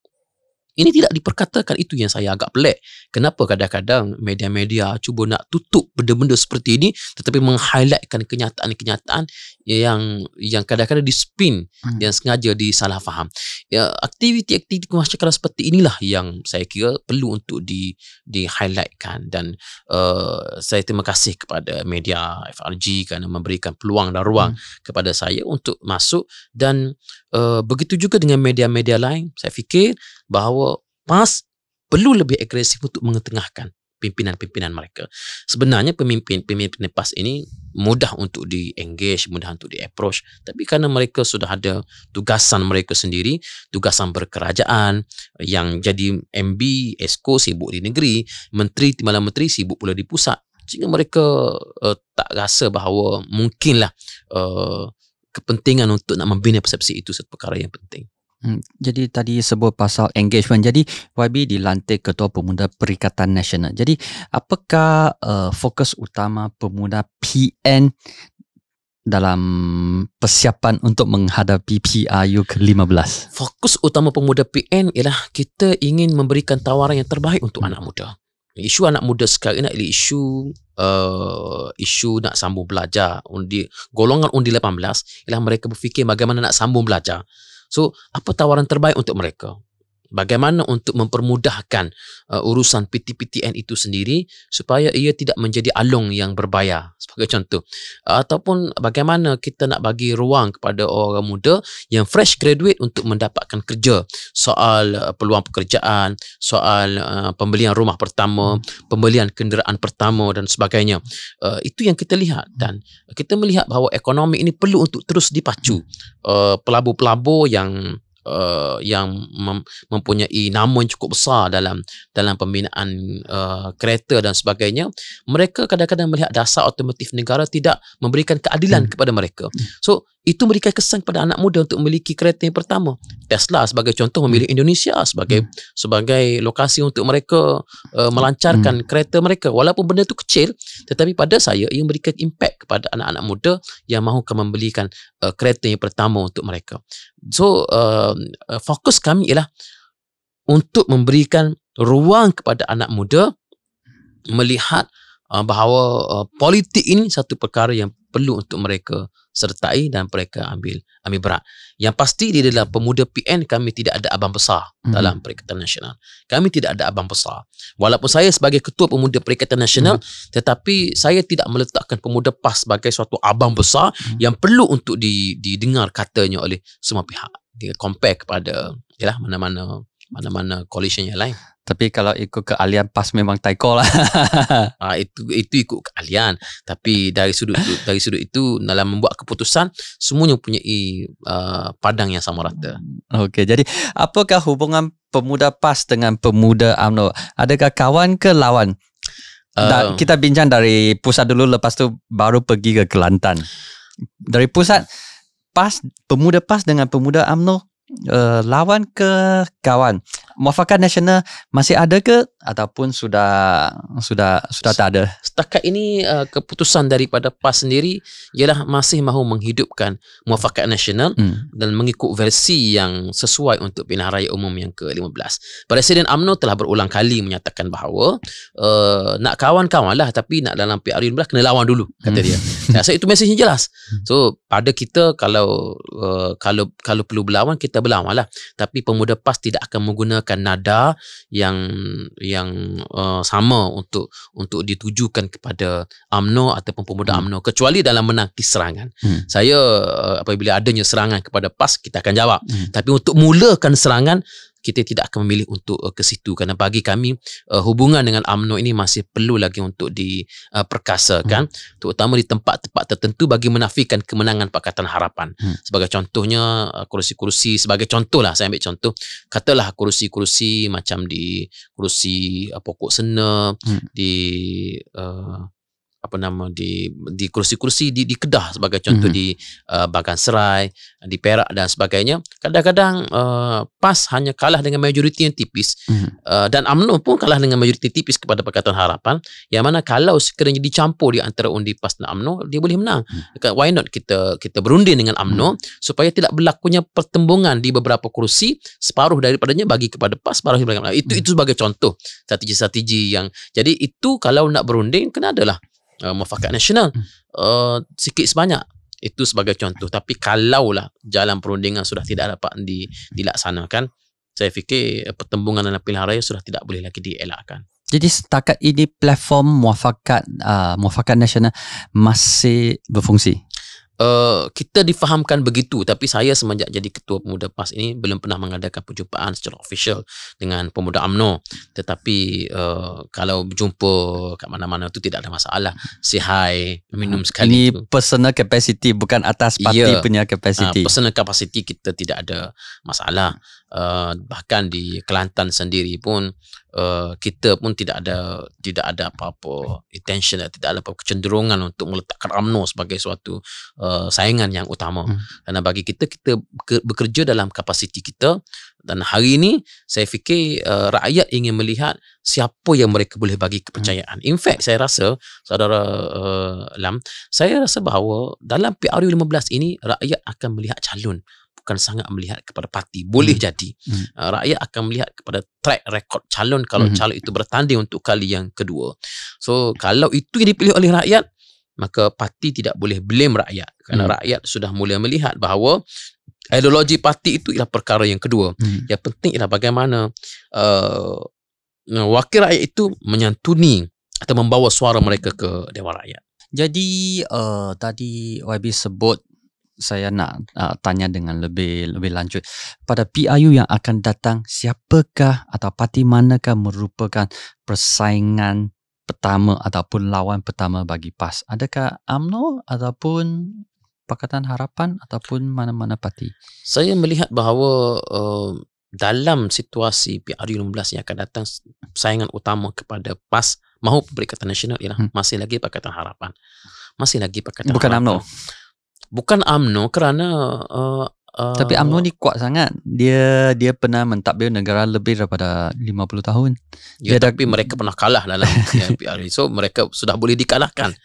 Speaker 2: Ini tidak diperkatakan itu yang saya agak pelik. Kenapa kadang-kadang media-media cuba nak tutup benda-benda seperti ini tetapi meng-highlightkan kenyataan-kenyataan yang yang kadang-kadang dispin hmm. yang sengaja disalah faham. Ya, aktiviti-aktiviti masyarakat seperti inilah yang saya kira perlu untuk di di-highlightkan dan uh, saya terima kasih kepada media FRG kerana memberikan peluang dan ruang hmm. kepada saya untuk masuk dan uh, begitu juga dengan media-media lain. Saya fikir bahawa PAS perlu lebih agresif untuk mengetengahkan pimpinan-pimpinan mereka. Sebenarnya pemimpin-pemimpin PAS ini mudah untuk di-engage, mudah untuk di-approach. Tapi kerana mereka sudah ada tugasan mereka sendiri, tugasan berkerajaan yang jadi MB, ESCO sibuk di negeri, menteri, timbalan menteri sibuk pula di pusat. Sehingga mereka uh, tak rasa bahawa mungkinlah uh, kepentingan untuk nak membina persepsi itu satu perkara yang penting.
Speaker 1: Hmm, jadi tadi sebut pasal engagement. Jadi YB dilantik Ketua Pemuda Perikatan Nasional. Jadi apakah uh, fokus utama pemuda PN dalam persiapan untuk menghadapi PRU ke-15?
Speaker 2: Fokus utama pemuda PN ialah kita ingin memberikan tawaran yang terbaik untuk hmm. anak muda. Isu anak muda sekarang ini adalah isu uh, isu nak sambung belajar. Undi, golongan undi 18 ialah mereka berfikir bagaimana nak sambung belajar. So, apa tawaran terbaik untuk mereka? Bagaimana untuk mempermudahkan uh, urusan PTPTN itu sendiri supaya ia tidak menjadi alung yang berbayar? Sebagai contoh ataupun bagaimana kita nak bagi ruang kepada orang muda yang fresh graduate untuk mendapatkan kerja? Soal uh, peluang pekerjaan soal uh, pembelian rumah pertama pembelian kenderaan pertama dan sebagainya. Uh, itu yang kita lihat dan kita melihat bahawa ekonomi ini perlu untuk terus dipacu uh, pelabur-pelabur yang uh, yang mem- mempunyai nama yang cukup besar dalam dalam pembinaan uh, kereta dan sebagainya mereka kadang-kadang melihat dasar otomotif negara tidak memberikan keadilan hmm. kepada mereka so itu memberikan kesan kepada anak muda untuk memiliki kereta yang pertama. Tesla sebagai contoh memilih Indonesia sebagai hmm. sebagai lokasi untuk mereka uh, melancarkan hmm. kereta mereka. Walaupun benda itu kecil, tetapi pada saya ia memberikan impact kepada anak-anak muda yang mahukan membelikan uh, kereta yang pertama untuk mereka. So uh, fokus kami ialah untuk memberikan ruang kepada anak muda melihat uh, bahawa uh, politik ini satu perkara yang perlu untuk mereka sertai dan mereka ambil ambil berat. Yang pasti di dalam pemuda PN kami tidak ada abang besar hmm. dalam Perikatan Nasional. Kami tidak ada abang besar. Walaupun saya sebagai ketua pemuda Perikatan Nasional hmm. tetapi saya tidak meletakkan pemuda PAS sebagai suatu abang besar hmm. yang perlu untuk di, didengar katanya oleh semua pihak. Dia compare kepada yalah mana-mana mana-mana coalition yang lain.
Speaker 1: Tapi kalau ikut keahlian PAS memang taiko lah.
Speaker 2: ah, itu itu ikut keahlian. Tapi dari sudut dari sudut itu dalam membuat keputusan semuanya punya uh, padang yang sama rata.
Speaker 1: Okey, jadi apakah hubungan pemuda PAS dengan pemuda UMNO? Adakah kawan ke lawan? Uh, kita bincang dari pusat dulu lepas tu baru pergi ke Kelantan. Dari pusat PAS pemuda PAS dengan pemuda UMNO uh, lawan ke kawan? Muafakat nasional masih ada ke? Ataupun sudah sudah sudah tak ada?
Speaker 2: Setakat ini uh, keputusan daripada PAS sendiri ialah masih mahu menghidupkan muafakat nasional hmm. dan mengikut versi yang sesuai untuk pilihan raya umum yang ke-15 Presiden AMNO telah berulang kali menyatakan bahawa uh, nak kawan-kawan lah tapi nak dalam PRU15 kena lawan dulu kata hmm. dia. Saya rasa itu mesejnya jelas. So pada kita kalau uh, kalau kalau perlu berlawan kita berlawan lah tapi pemuda PAS tidak akan menggunakan menggunakan nada yang yang uh, sama untuk untuk ditujukan kepada AMNO ataupun pemuda hmm. AMNO kecuali dalam menangkis serangan. Hmm. Saya uh, apabila adanya serangan kepada PAS kita akan jawab. Hmm. Tapi untuk mulakan serangan kita tidak akan memilih untuk uh, ke situ kerana bagi kami uh, hubungan dengan AMNO ini masih perlu lagi untuk diperkasakan uh, hmm. terutama di tempat-tempat tertentu bagi menafikan kemenangan Pakatan Harapan hmm. sebagai contohnya uh, kursi-kursi sebagai contoh lah saya ambil contoh katalah kursi-kursi macam di kursi uh, pokok sena hmm. di uh, apa nama di di kursi-kursi di di Kedah sebagai contoh mm-hmm. di uh, Bagan Serai, di Perak dan sebagainya. Kadang-kadang uh, PAS hanya kalah dengan majoriti yang tipis mm-hmm. uh, dan AMNO pun kalah dengan majoriti tipis kepada Pakatan Harapan. Yang mana kalau sekiranya dicampur di antara undi PAS dan AMNO, dia boleh menang. Mm-hmm. Why not kita kita berunding dengan AMNO mm-hmm. supaya tidak berlakunya pertembungan di beberapa kursi, separuh daripadanya bagi kepada PAS, separuh bagi AMNO. Itu mm-hmm. itu sebagai contoh strategi-strategi yang jadi itu kalau nak berunding kena adalah uh, mufakat nasional hmm. uh, sikit sebanyak. Itu sebagai contoh. Tapi kalaulah jalan perundingan sudah tidak dapat di, dilaksanakan saya fikir uh, pertembungan dalam pilihan raya sudah tidak boleh lagi dielakkan.
Speaker 1: Jadi setakat ini platform muafakat uh, muafakat nasional masih berfungsi
Speaker 2: Uh, kita difahamkan begitu tapi saya semenjak jadi ketua pemuda PAS ini belum pernah mengadakan perjumpaan secara official dengan pemuda AMNO tetapi uh, kalau berjumpa kat mana-mana itu tidak ada masalah say hi minum sekali
Speaker 1: ini tu. personal capacity bukan atas parti yeah. punya capacity
Speaker 2: uh, personal capacity kita tidak ada masalah uh, bahkan di Kelantan sendiri pun Uh, kita pun tidak ada tidak ada apa-apa intention tidak ada apa kecenderungan untuk meletakkan UMNO sebagai suatu uh, saingan yang utama hmm. karena bagi kita kita bekerja dalam kapasiti kita dan hari ini saya fikir uh, rakyat ingin melihat siapa yang mereka boleh bagi kepercayaan hmm. in fact saya rasa saudara uh, Lam saya rasa bahawa dalam PRU 15 ini rakyat akan melihat calon bukan sangat melihat kepada parti boleh hmm. jadi hmm. Uh, rakyat akan melihat kepada track record calon kalau hmm. calon itu bertanding untuk kali yang kedua so kalau itu yang dipilih oleh rakyat maka parti tidak boleh blame rakyat kerana hmm. rakyat sudah mula melihat bahawa ideologi parti itu ialah perkara yang kedua hmm. yang penting ialah bagaimana uh, wakil rakyat itu menyantuni atau membawa suara mereka ke Dewan Rakyat.
Speaker 1: Jadi uh, tadi YB sebut saya nak uh, tanya dengan lebih lebih lanjut pada PIU yang akan datang siapakah atau parti manakah merupakan persaingan pertama ataupun lawan pertama bagi PAS. Adakah AMNO ataupun Pakatan Harapan ataupun mana-mana parti?
Speaker 2: Saya melihat bahawa uh, dalam situasi PRU 16 yang akan datang saingan utama kepada PAS mahu Perikatan Nasional ialah hmm. masih lagi Pakatan Harapan. Masih lagi Pakatan
Speaker 1: Bukan
Speaker 2: Harapan.
Speaker 1: Bukan AMNO
Speaker 2: bukan AMNO kerana uh,
Speaker 1: uh, tapi AMNO ni kuat sangat. Dia dia pernah mentadbir negara lebih daripada 50 tahun.
Speaker 2: Ya, dia tapi dah, mereka pernah kalah dalam PRA so mereka sudah boleh dikalahkan.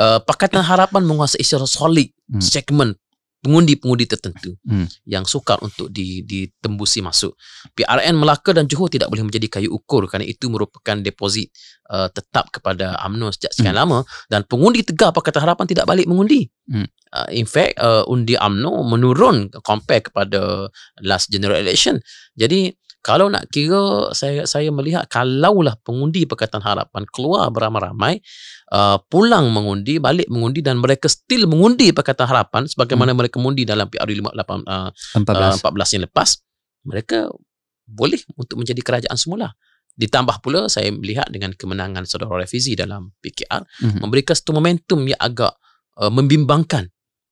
Speaker 2: Uh, Pakatan Harapan menguasai secara solid hmm. segmen pengundi-pengundi tertentu hmm. yang sukar untuk ditembusi masuk. PRN Melaka dan Johor tidak boleh menjadi kayu ukur kerana itu merupakan deposit uh, tetap kepada UMNO sejak sekian hmm. lama dan pengundi tegar Pakatan Harapan tidak balik mengundi. Hmm. Uh, in fact, uh, undi UMNO menurun compare kepada last general election. Jadi, kalau nak kira saya saya melihat kalaulah pengundi Pakatan Harapan keluar beramai-ramai uh, pulang mengundi balik mengundi dan mereka still mengundi Pakatan Harapan sebagaimana hmm. mereka mengundi dalam PRU 58 uh, 14. Uh, 14 yang lepas mereka boleh untuk menjadi kerajaan semula ditambah pula saya melihat dengan kemenangan saudara Refizi dalam PKR hmm. memberikan satu momentum yang agak uh, membimbangkan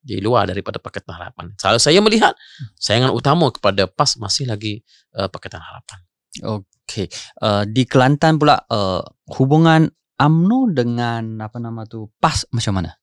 Speaker 2: di luar daripada Pakatan Harapan. Kalau saya melihat sayangan utama kepada PAS masih lagi uh, Pakatan Harapan.
Speaker 1: Okey. Uh, di Kelantan pula uh, hubungan AMNO dengan apa nama tu PAS macam mana?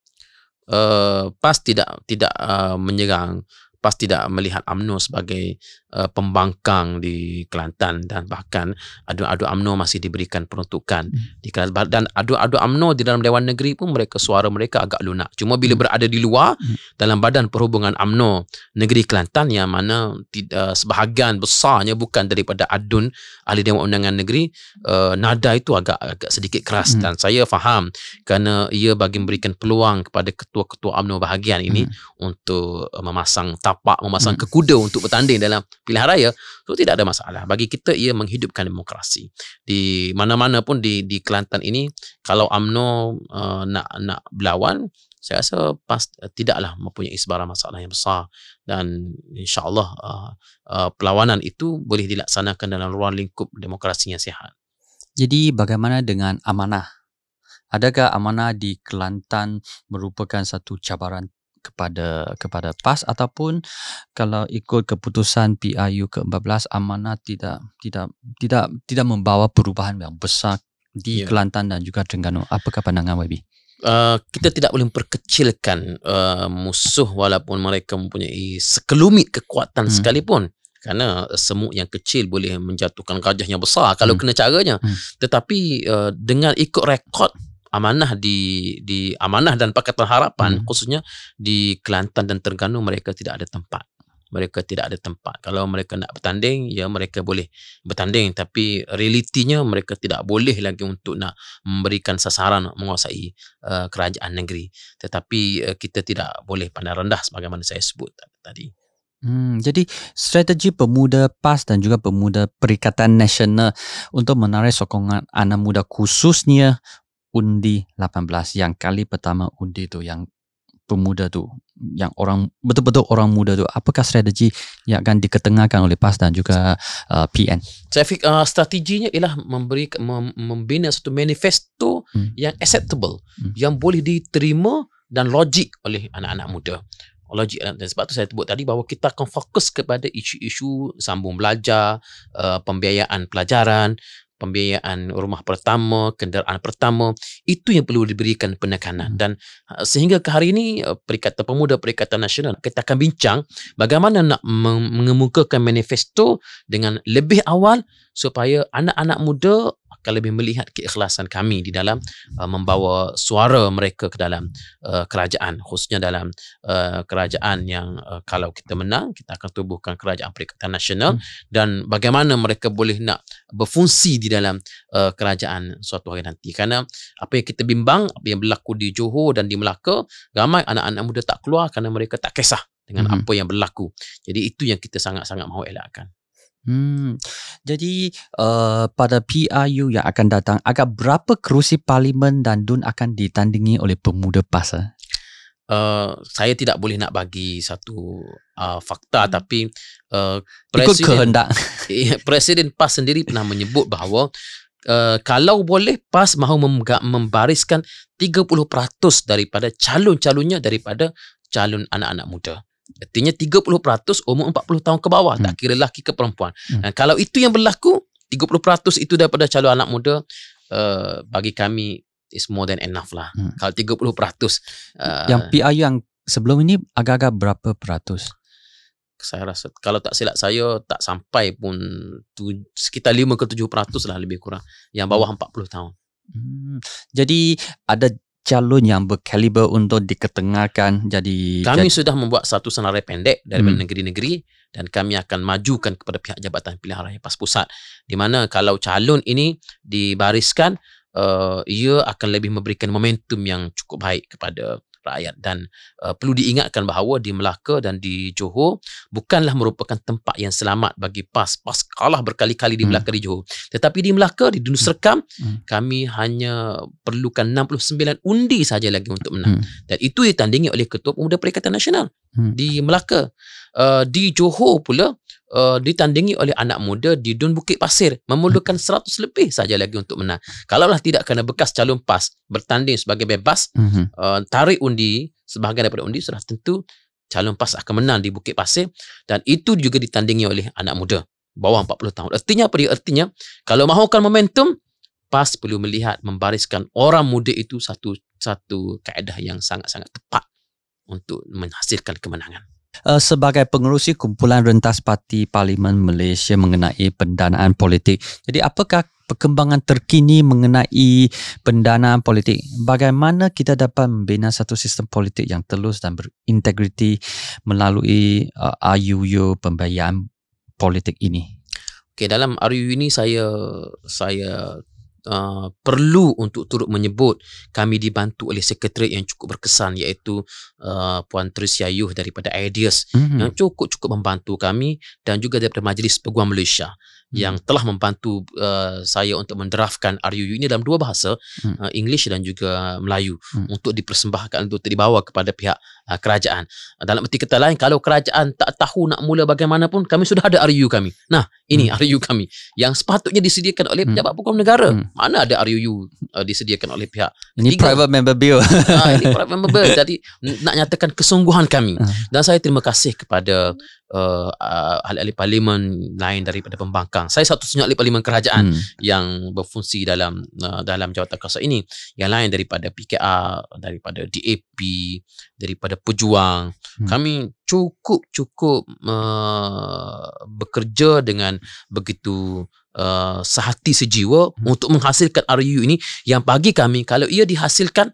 Speaker 2: Uh, PAS tidak tidak uh, menyerang PAS tidak melihat AMNO sebagai uh, pembangkang di Kelantan dan bahkan adu-adu AMNO masih diberikan peruntukan hmm. di Kelantan dan adu-adu AMNO di dalam Dewan Negeri pun mereka suara mereka agak lunak cuma bila hmm. berada di luar hmm. dalam badan perhubungan AMNO Negeri Kelantan yang mana tidak uh, sebahagian besarnya bukan daripada adun ahli Dewan Undangan Negeri uh, nada itu agak agak sedikit keras hmm. dan saya faham kerana ia bagi memberikan peluang kepada ketua-ketua AMNO bahagian ini hmm. untuk uh, memasang tapak memasang hmm. kekuda untuk bertanding dalam pilihan raya so tidak ada masalah. Bagi kita ia menghidupkan demokrasi. Di mana-mana pun di di Kelantan ini kalau AMNO uh, nak nak berlawan saya rasa pas uh, tidaklah mempunyai sebarang masalah yang besar. Dan insyaallah uh, uh, perlawanan itu boleh dilaksanakan dalam ruang lingkup demokrasi yang sihat.
Speaker 1: Jadi bagaimana dengan amanah? Adakah amanah di Kelantan merupakan satu cabaran kepada kepada PAS ataupun kalau ikut keputusan PIU ke-14 amanah tidak tidak tidak tidak membawa perubahan yang besar di yeah. Kelantan dan juga Terengganu. Apakah pandangan YB?
Speaker 2: Uh, kita tidak boleh memperkecilkan uh, musuh walaupun mereka mempunyai sekelumit kekuatan hmm. sekalipun kerana semut yang kecil boleh menjatuhkan gajah yang besar kalau hmm. kena caranya hmm. tetapi uh, dengan ikut rekod amanah di di amanah dan pakatan harapan hmm. khususnya di Kelantan dan Terengganu mereka tidak ada tempat mereka tidak ada tempat. Kalau mereka nak bertanding, ya mereka boleh bertanding. Tapi realitinya mereka tidak boleh lagi untuk nak memberikan sasaran menguasai uh, kerajaan negeri. Tetapi uh, kita tidak boleh pandang rendah sebagaimana saya sebut tadi.
Speaker 1: Hmm, jadi strategi pemuda PAS dan juga pemuda Perikatan Nasional untuk menarik sokongan anak muda khususnya undi 18 yang kali pertama undi tu yang pemuda tu yang orang betul-betul orang muda tu apakah strategi yang akan diketengahkan oleh PAS dan juga uh, PN
Speaker 2: saya fikir uh, strateginya ialah memberi mem, membina satu manifesto hmm. yang acceptable hmm. yang boleh diterima dan logik oleh anak-anak muda logik dan sebab tu saya sebut tadi bahawa kita akan fokus kepada isu-isu sambung belajar uh, pembiayaan pelajaran pembiayaan rumah pertama, kenderaan pertama, itu yang perlu diberikan penekanan. Hmm. Dan uh, sehingga ke hari ini, uh, Perikatan Pemuda Perikatan Nasional, kita akan bincang bagaimana nak mengemukakan manifesto dengan lebih awal supaya anak-anak muda akan lebih melihat keikhlasan kami di dalam uh, membawa suara mereka ke dalam uh, kerajaan khususnya dalam uh, kerajaan yang uh, kalau kita menang kita akan tubuhkan kerajaan perikatan nasional hmm. dan bagaimana mereka boleh nak berfungsi di dalam uh, kerajaan suatu hari nanti kerana apa yang kita bimbang apa yang berlaku di Johor dan di Melaka ramai anak-anak muda tak keluar kerana mereka tak kisah dengan hmm. apa yang berlaku jadi itu yang kita sangat-sangat mahu elakkan
Speaker 1: Hmm. Jadi uh, pada PRU yang akan datang agak berapa kerusi parlimen dan DUN akan ditandingi oleh pemuda PAS? Eh?
Speaker 2: Uh, saya tidak boleh nak bagi satu uh, fakta hmm. tapi
Speaker 1: uh, presiden Ikut kehendak.
Speaker 2: presiden PAS sendiri pernah menyebut bahawa uh, kalau boleh PAS mahu membariskan 30% daripada calon-calonnya daripada calon anak-anak muda. Artinya 30% umur 40 tahun ke bawah. Hmm. Tak kira lelaki ke perempuan. Hmm. Dan kalau itu yang berlaku, 30% itu daripada calon anak muda, uh, bagi kami is more than enough lah. Hmm. Kalau 30%.
Speaker 1: Uh, yang PRU yang sebelum ini agak-agak berapa peratus?
Speaker 2: Saya rasa kalau tak silap saya tak sampai pun tu, sekitar 5 ke 7 peratus lah lebih kurang. Yang bawah 40 hmm. tahun.
Speaker 1: Hmm. Jadi ada calon yang berkaliber untuk diketengahkan jadi
Speaker 2: kami jadi, sudah membuat satu senarai pendek dari hmm. negeri-negeri dan kami akan majukan kepada pihak Jabatan Pilihan Raya PAS Pusat di mana kalau calon ini dibariskan uh, ia akan lebih memberikan momentum yang cukup baik kepada rakyat dan uh, perlu diingatkan bahawa di Melaka dan di Johor bukanlah merupakan tempat yang selamat bagi PAS. PAS kalah berkali-kali di hmm. Melaka hmm. di Johor. Tetapi di Melaka di Serkam hmm. hmm. kami hanya perlukan 69 undi saja lagi untuk menang. Hmm. Dan itu ditandingi oleh Ketua Pemuda Perikatan Nasional hmm. di Melaka. Uh, di Johor pula uh, ditandingi oleh anak muda di Dun Bukit Pasir memerlukan 100 lebih saja lagi untuk menang. Kalaulah tidak kena bekas calon PAS bertanding sebagai bebas, mm-hmm. uh, tarik undi sebahagian daripada undi sudah tentu calon PAS akan menang di Bukit Pasir dan itu juga ditandingi oleh anak muda bawah 40 tahun. Artinya apa dia? Artinya kalau mahukan momentum PAS perlu melihat membariskan orang muda itu satu satu kaedah yang sangat-sangat tepat untuk menghasilkan kemenangan.
Speaker 1: Uh, sebagai pengerusi kumpulan rentas parti Parlimen Malaysia mengenai pendanaan politik. Jadi apakah perkembangan terkini mengenai pendanaan politik? Bagaimana kita dapat membina satu sistem politik yang telus dan berintegriti melalui uh, RUU pembayaran politik ini?
Speaker 2: Okay, dalam RUU ini saya saya uh, perlu untuk turut menyebut kami dibantu oleh sekretariat yang cukup berkesan iaitu uh, Puan Tricia Yuh daripada Ideas mm-hmm. yang cukup-cukup membantu kami dan juga daripada Majlis Peguam Malaysia yang hmm. telah membantu uh, saya untuk mendraftkan RUU ini dalam dua bahasa hmm. uh, English dan juga Melayu hmm. untuk dipersembahkan untuk dibawa kepada pihak uh, kerajaan uh, dalam erti kata lain kalau kerajaan tak tahu nak mula bagaimanapun kami sudah ada RUU kami nah ini hmm. RUU kami yang sepatutnya disediakan oleh hmm. pejabat hmm. hukum negara hmm. mana ada RUU uh, disediakan oleh pihak
Speaker 1: ini ketiga. private member bill
Speaker 2: uh, ini private member bill jadi nak nyatakan kesungguhan kami hmm. dan saya terima kasih kepada uh, uh, ahli-ahli parlimen lain daripada pembangkang. Saya satu-satunya ahli parlimen kerajaan hmm. yang berfungsi dalam uh, dalam jawatan kuasa ini. Yang lain daripada PKR, daripada DAP, daripada Pejuang. Hmm. Kami cukup-cukup uh, bekerja dengan begitu uh, sehati sejiwa hmm. untuk menghasilkan RU ini yang bagi kami kalau ia dihasilkan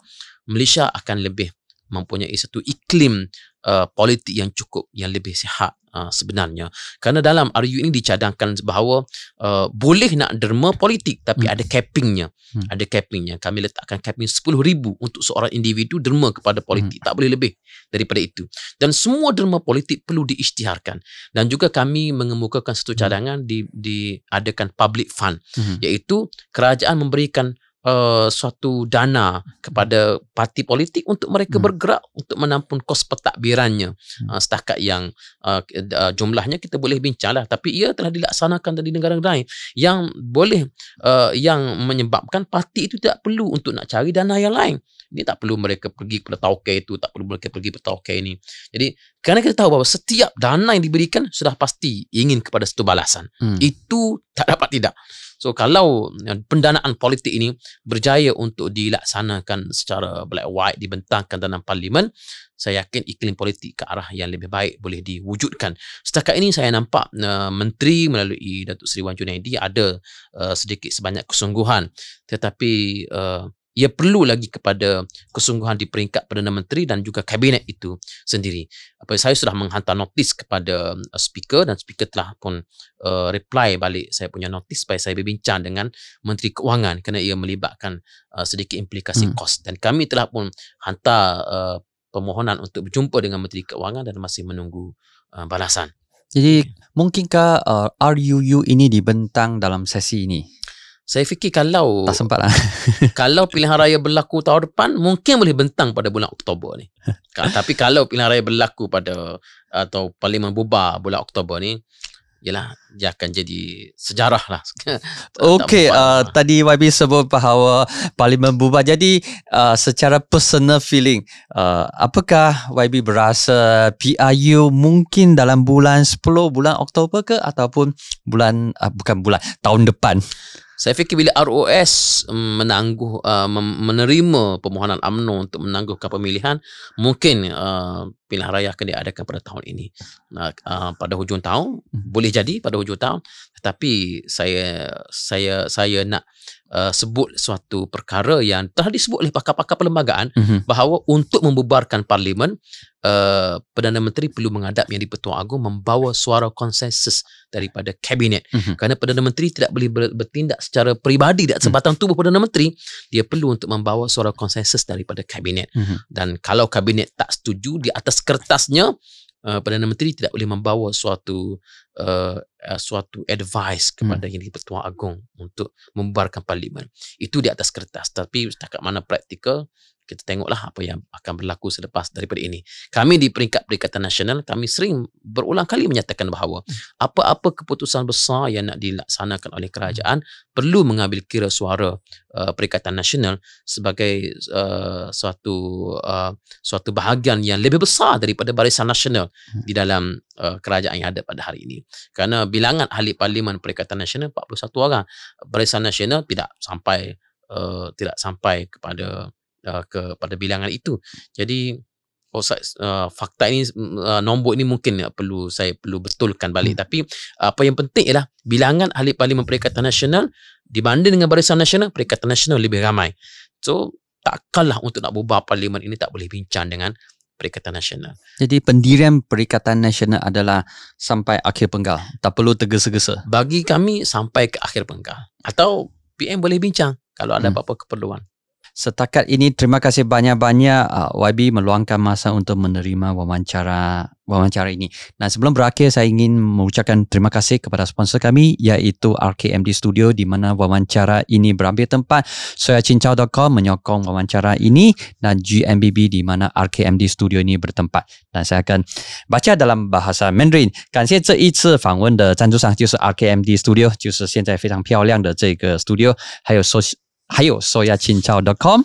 Speaker 2: Malaysia akan lebih mempunyai satu iklim uh, politik yang cukup yang lebih sihat uh, sebenarnya kerana dalam RU ini dicadangkan bahawa uh, boleh nak derma politik tapi hmm. ada cappingnya hmm. ada cappingnya kami letakkan capping 10,000 untuk seorang individu derma kepada politik hmm. tak boleh lebih daripada itu dan semua derma politik perlu diisytiharkan dan juga kami mengemukakan satu hmm. cadangan hmm. di diadakan public fund hmm. iaitu kerajaan memberikan uh, suatu dana kepada parti politik untuk mereka hmm. bergerak untuk menampung kos pentadbirannya. Hmm. uh, setakat yang uh, uh, jumlahnya kita boleh bincanglah tapi ia telah dilaksanakan di negara lain. Yang boleh uh, yang menyebabkan parti itu tidak perlu untuk nak cari dana yang lain. Ini tak perlu mereka pergi kepada tauke itu tak perlu mereka pergi kepada tauke ini. Jadi kerana kita tahu bahawa setiap dana yang diberikan sudah pasti ingin kepada satu balasan. Hmm. itu tak dapat tidak So kalau ya, pendanaan politik ini berjaya untuk dilaksanakan secara black white dibentangkan dalam parlimen, saya yakin iklim politik ke arah yang lebih baik boleh diwujudkan. Setakat ini saya nampak uh, menteri melalui Datuk Seri Wan Junaidi ada uh, sedikit sebanyak kesungguhan tetapi uh, ia perlu lagi kepada kesungguhan di peringkat Perdana Menteri dan juga kabinet itu sendiri. Apa saya sudah menghantar notis kepada uh, speaker dan speaker telah pun uh, reply balik saya punya notis supaya saya berbincang dengan Menteri Keuangan kerana ia melibatkan uh, sedikit implikasi hmm. kos dan kami telah pun hantar uh, permohonan untuk berjumpa dengan Menteri Keuangan dan masih menunggu uh, balasan.
Speaker 1: Jadi mungkinkah uh, RUU ini dibentang dalam sesi ini?
Speaker 2: Saya fikir kalau
Speaker 1: tak sempat lah.
Speaker 2: kalau pilihan raya berlaku tahun depan mungkin boleh bentang pada bulan Oktober ni. Tapi kalau pilihan raya berlaku pada atau parlimen bubar bulan Oktober ni Yalah, dia akan jadi sejarah lah.
Speaker 1: Okey, uh, tadi YB sebut bahawa parlimen bubar. Jadi, uh, secara personal feeling, uh, apakah YB berasa PRU mungkin dalam bulan 10 bulan Oktober ke ataupun bulan, uh, bukan bulan, tahun depan?
Speaker 2: Saya fikir bila ROS mm, menangguh uh, menerima permohonan UMNO untuk menangguhkan pemilihan, mungkin uh, pilihan raya akan diadakan pada tahun ini. Uh, uh, pada hujung tahun, hmm. boleh jadi pada hujung tahun, tetapi saya saya saya nak uh, sebut suatu perkara yang telah disebut oleh pakar-pakar perlembagaan mm-hmm. bahawa untuk membubarkan parlimen uh, Perdana Menteri perlu menghadap Yang di-Pertuan Agong membawa suara konsensus daripada kabinet mm-hmm. kerana Perdana Menteri tidak boleh bertindak secara peribadi dan sebatang tubuh Perdana Menteri dia perlu untuk membawa suara konsensus daripada kabinet mm-hmm. dan kalau kabinet tak setuju di atas kertasnya uh, Perdana Menteri tidak boleh membawa suatu uh, uh, suatu advice kepada hmm. yang di-Pertuan Agong untuk membubarkan parlimen. Itu di atas kertas tapi setakat mana praktikal kita tengoklah apa yang akan berlaku selepas daripada ini. Kami di peringkat Perikatan Nasional, kami sering berulang kali menyatakan bahawa apa-apa keputusan besar yang nak dilaksanakan oleh kerajaan perlu mengambil kira suara uh, Perikatan Nasional sebagai uh, suatu uh, suatu bahagian yang lebih besar daripada Barisan Nasional hmm. di dalam uh, kerajaan yang ada pada hari ini. Kerana bilangan ahli parlimen Perikatan Nasional 41 orang. Barisan Nasional tidak sampai uh, tidak sampai kepada uh, kepada bilangan itu. Jadi oh, uh, fakta ini uh, nombor ini mungkin uh, perlu saya perlu betulkan balik hmm. tapi apa yang penting ialah bilangan ahli parlimen Perikatan Nasional dibanding dengan Barisan Nasional Perikatan Nasional lebih ramai. So takkanlah untuk nak bubar parlimen ini tak boleh bincang dengan Perikatan Nasional.
Speaker 1: Jadi pendirian Perikatan Nasional adalah sampai akhir penggal. Tak perlu tergesa-gesa.
Speaker 2: Bagi kami sampai ke akhir penggal. Atau PM boleh bincang kalau ada hmm. apa-apa keperluan
Speaker 1: Setakat ini terima kasih banyak-banyak uh, YB meluangkan masa untuk menerima wawancara wawancara ini. Nah sebelum berakhir saya ingin mengucapkan terima kasih kepada sponsor kami iaitu RKMD Studio di mana wawancara ini berambil tempat. Soyacincau.com menyokong wawancara ini dan GMBB di mana RKMD Studio ini bertempat. Dan saya akan baca dalam bahasa Mandarin. 感谢这一次访问的赞助商就是 RKMD Studio，就是现在非常漂亮的这个 studio，还有说。 还有 soyachincao.com，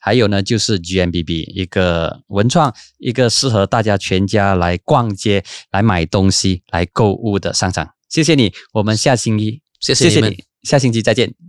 Speaker 1: 还有呢就是 GMBB 一个文创，一个适合大家全家来逛街、来买东西、来购物的商场。谢谢你，我们下星期
Speaker 2: 谢谢你们，
Speaker 1: 下星期再见。